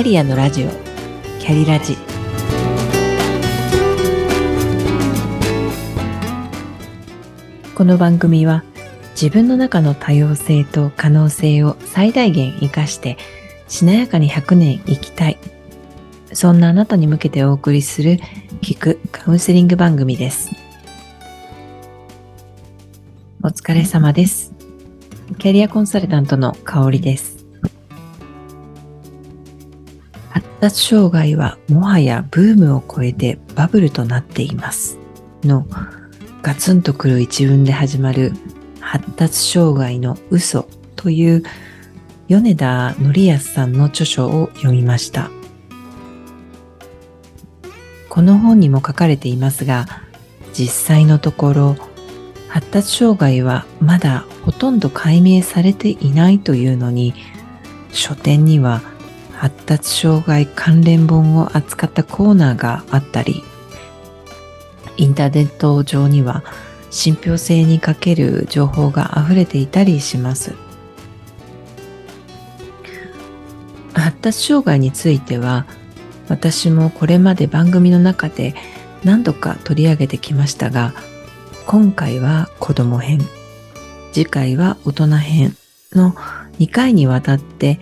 キャリアのラジオ。キャリラジ。この番組は自分の中の多様性と可能性を最大限活かしてしなやかに100年生きたい。そんなあなたに向けてお送りする聞くカウンセリング番組です。お疲れ様です。キャリアコンサルタントの香りです。達障害はもはやブームを超えてバブルとなっていますのガツンとくる一文で始まる発達障害の嘘という米田則康さんの著書を読みました。この本にも書かれていますが実際のところ発達障害はまだほとんど解明されていないというのに書店には発達障害関連本を扱ったコーナーがあったり、インターネット上には信憑性に欠ける情報が溢れていたりします。発達障害については、私もこれまで番組の中で何度か取り上げてきましたが、今回は子供編、次回は大人編の2回にわたって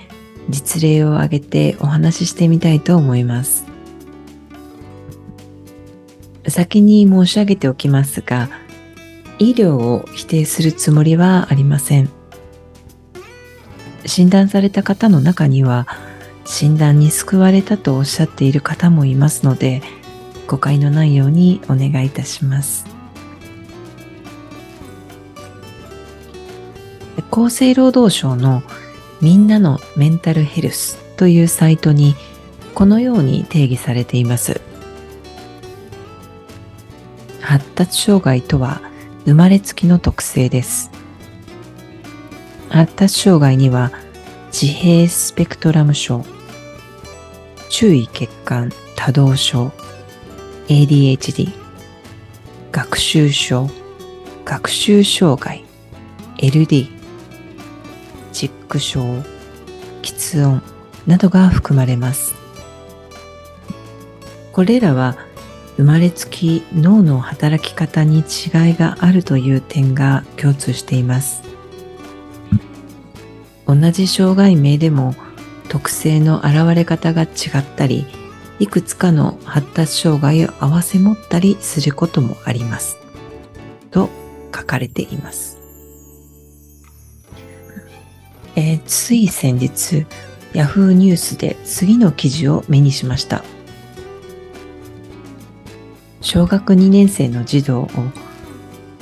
実例を挙げてお話ししてみたいと思います。先に申し上げておきますが、医療を否定するつもりはありません。診断された方の中には、診断に救われたとおっしゃっている方もいますので、誤解のないようにお願いいたします。厚生労働省のみんなのメンタルヘルスというサイトにこのように定義されています。発達障害とは生まれつきの特性です。発達障害には自閉スペクトラム症、注意欠陥多動症、ADHD、学習症、学習障害、LD、チック症、喫音などが含まれます。これらは生まれつき脳の働き方に違いがあるという点が共通しています。同じ障害名でも特性の現れ方が違ったり、いくつかの発達障害を併せ持ったりすることもあります。と書かれています。えー、つい先日、ヤフーニュースで次の記事を目にしました。小学2年生の児童を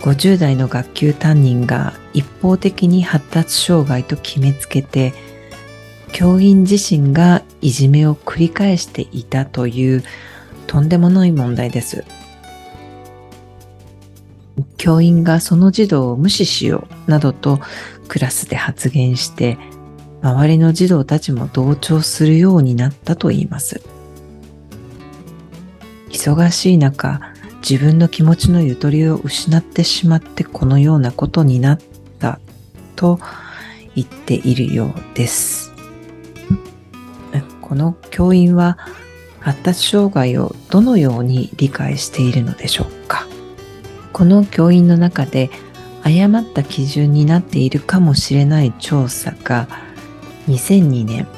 50代の学級担任が一方的に発達障害と決めつけて、教員自身がいじめを繰り返していたというとんでもない問題です。教員がその児童を無視しようなどとクラスで発言して周りの児童たちも同調するようになったといいます。忙しい中自分の気持ちのゆとりを失ってしまってこのようなことになったと言っているようです。この教員は発達障害をどのように理解しているのでしょうか？この教員の中で誤った基準になっているかもしれない調査が2002年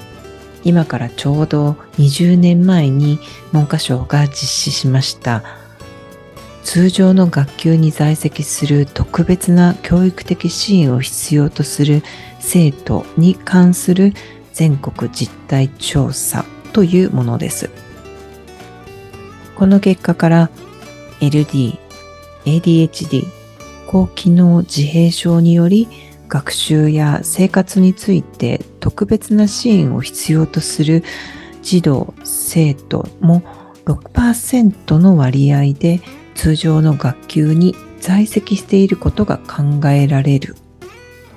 今からちょうど20年前に文科省が実施しました通常の学級に在籍する特別な教育的支援を必要とする生徒に関する全国実態調査というものです。この結果から LD、ADHD、高機能自閉症により学習や生活について特別な支援を必要とする児童生徒も6%の割合で通常の学級に在籍していることが考えられる。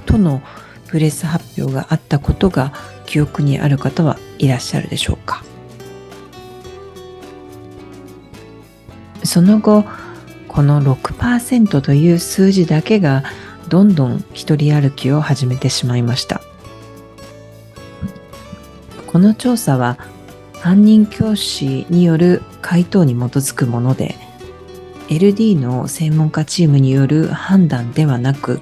とのプレス発表があったことが記憶にある方はいらっしゃるでしょうか。その後この6%という数字だけがどんどん一人歩きを始めてしまいました。この調査は担任教師による回答に基づくもので LD の専門家チームによる判断ではなく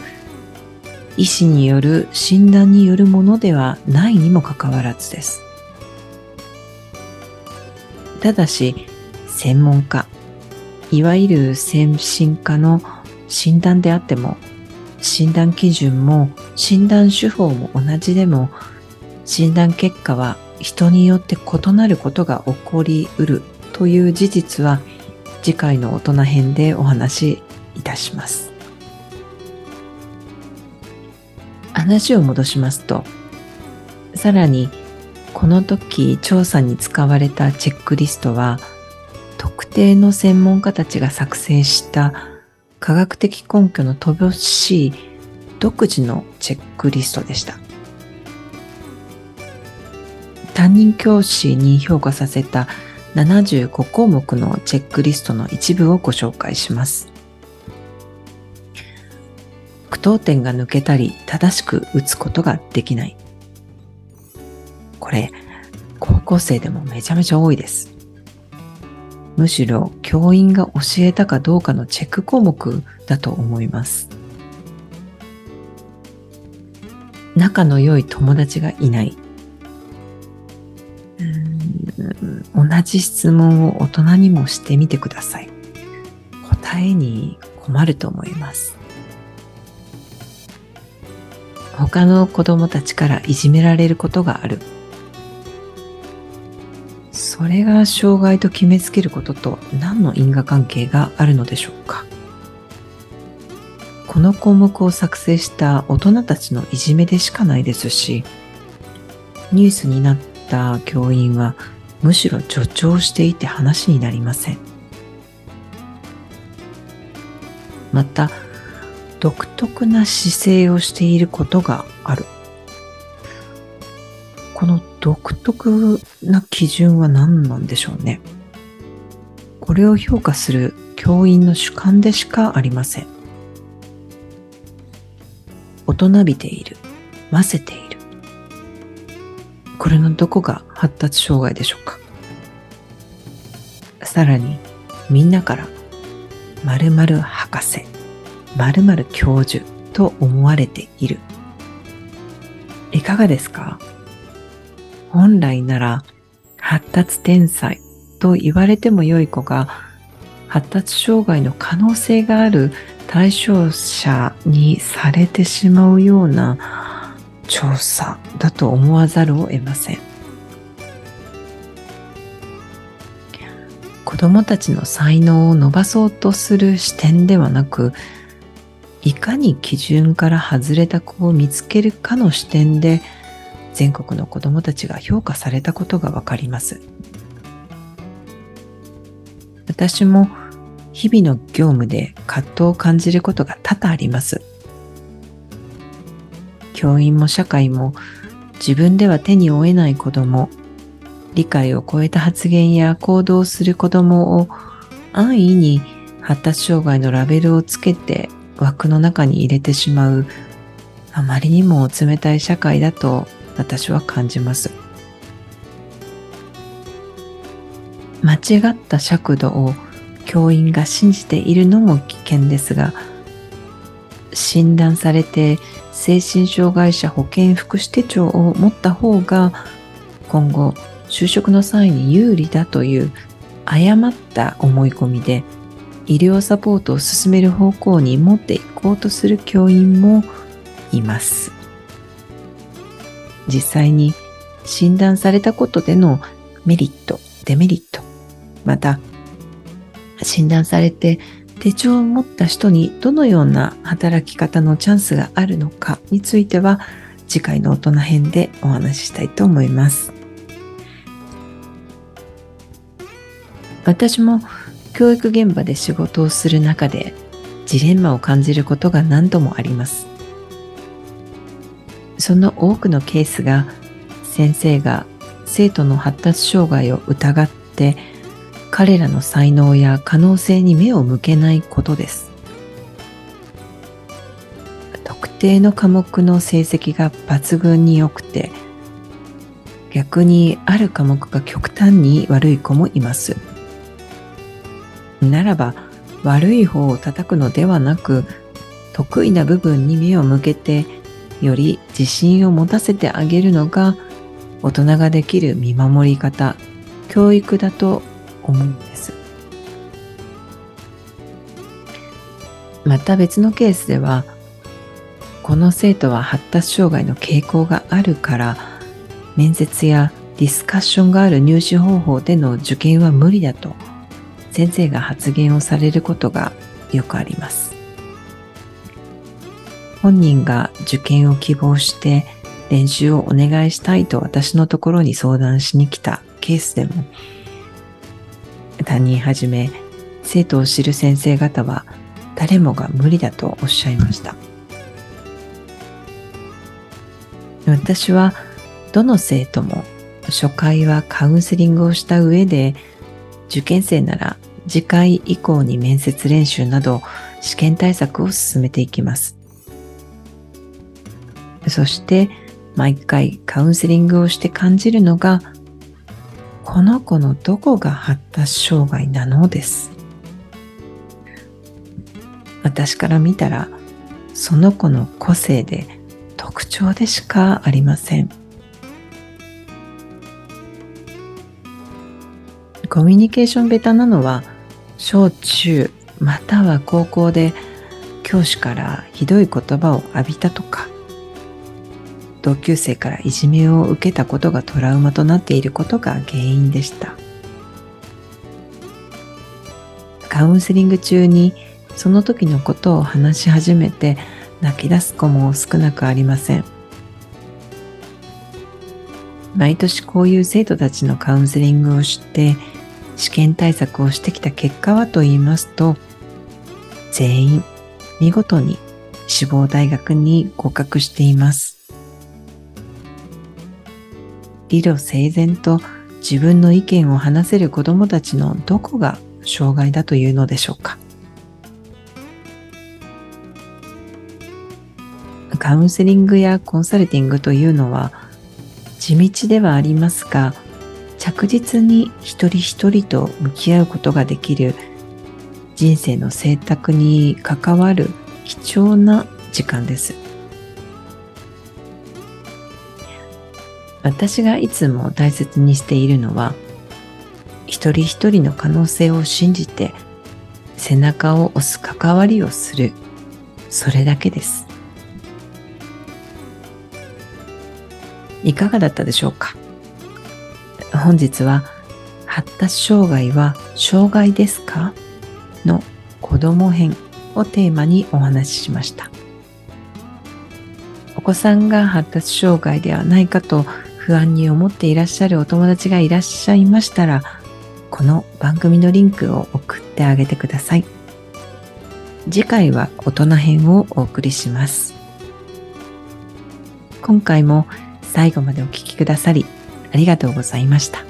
医師による診断によるものではないにもかかわらずですただし専門家いわゆる先進科の診断であっても診断基準も診断手法も同じでも診断結果は人によって異なることが起こりうるという事実は次回の大人編でお話しいたします。話を戻しますと、さらにこの時調査に使われたチェックリストは特定の専門家たちが作成した科学的根拠の乏しい独自のチェックリストでした。担任教師に評価させた75項目のチェックリストの一部をご紹介します。句読点が抜けたり正しく打つことができない。これ、高校生でもめちゃめちゃ多いです。むしろ教員が教えたかどうかのチェック項目だと思います。仲の良い友達がいない。同じ質問を大人にもしてみてください。答えに困ると思います。他の子供たちからいじめられることがある。それが障害と決めつけることと何の因果関係があるのでしょうか？この項目を作成した大人たちのいじめでしかないですしニュースになった教員はむしろ助長していて話になりません。また独特な姿勢をしていることがある。この独特な基準は何なんでしょうね。これを評価する教員の主観でしかありません。大人びている。ませている。これのどこが発達障害でしょうか。さらにみんなから〇〇博士〇〇教授と思われている。いかがですか？本来なら発達天才と言われても良い子が発達障害の可能性がある対象者にされてしまうような調査だと思わざるを得ません。子どもたちの才能を伸ばそうとする視点ではなくいかに基準から外れた子を見つけるかの視点で全国の子どもたちが評価されたことがわかります。私も日々の業務で葛藤を感じることが多々あります。教員も社会も自分では手に負えない子ども理解を超えた発言や行動をする子どもを安易に発達障害のラベルをつけて枠の中に入れてしまうあまりにも冷たい社会だと私は感じます。間違った尺度を教員が信じているのも危険ですが、診断されて精神障害者保健福祉手帳を持った方が今後就職の際に有利だという誤った思い込みで医療サポートを進める方向に持っていこうとする教員もいます。実際に診断されたことでのメリット、デメリット、また診断されて手帳を持った人にどのような働き方のチャンスがあるのかについては次回の大人編でお話ししたいと思います。私も教育現場で仕事をする中でジレンマを感じることが何度もあります。その多くのケースが先生が生徒の発達障害を疑って彼らの才能や可能性に目を向けないことです。特定の科目の成績が抜群に良くて逆にある科目が極端に悪い子もいます。ならば悪い方を叩くのではなく得意な部分に目を向けてより自信を持たせてあげるのが大人ができる見守り方教育だと思うんです。また別のケースではこの生徒は発達障害の傾向があるから面接やディスカッションがある入試方法での受験は無理だと先生が発言をされることがよくあります。本人が受験を希望して練習をお願いしたいと私のところに相談しに来たケースでも担任はじめ生徒を知る先生方は誰もが無理だとおっしゃいました。私はどの生徒も初回はカウンセリングをした上で受験生なら次回以降に面接練習など試験対策を進めていきます。そして毎回カウンセリングをして感じるのがこの子のどこが発達障害なのです。私から見たらその子の個性で特徴でしかありません。コミュニケーションベタなのは小中または高校で教師からひどい言葉を浴びたとか。同級生からいじめを受けたことがトラウマとなっていることが原因でした。カウンセリング中にその時のことを話し始めて泣き出す子も少なくありません。毎年こういう生徒たちのカウンセリングをして試験対策をしてきた結果はと言いますと全員見事に志望大学に合格しています。理路整然と自分の意見を話せる子どもたちのどこが障害だというのでしょうかカウンセリングやコンサルティングというのは地道ではありますが着実に一人一人と向き合うことができる人生の選択に関わる貴重な時間です。私がいつも大切にしているのは一人一人の可能性を信じて背中を押す関わりをするそれだけです。いかがだったでしょうか？本日は発達障害は障害ですか？の子供編をテーマにお話ししました。お子さんが発達障害ではないかと不安に思っていらっしゃるお友達がいらっしゃいましたら、この番組のリンクを送ってあげてください。次回は大人編をお送りします。今回も最後までお聴きくださりありがとうございました。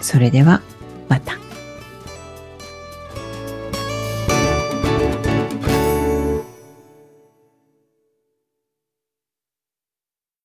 それではまた。